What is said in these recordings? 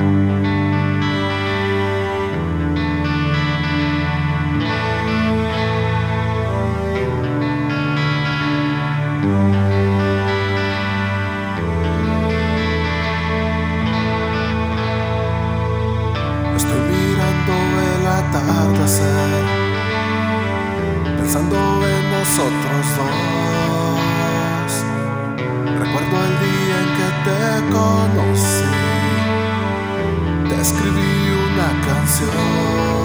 Estoy mirando el atardecer, pensando en nosotros dos, recuerdo el día en que te. seu.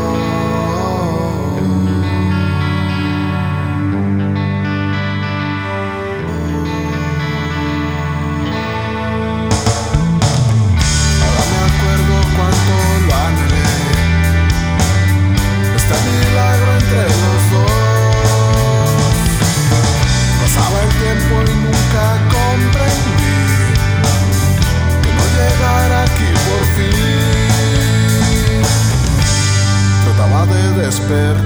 despertar.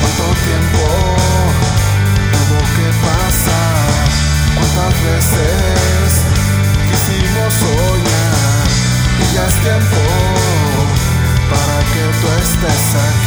¿Cuánto tiempo tuvo que pasar? ¿Cuántas veces quisimos soñar? Y ya es tiempo para que tú estés aquí.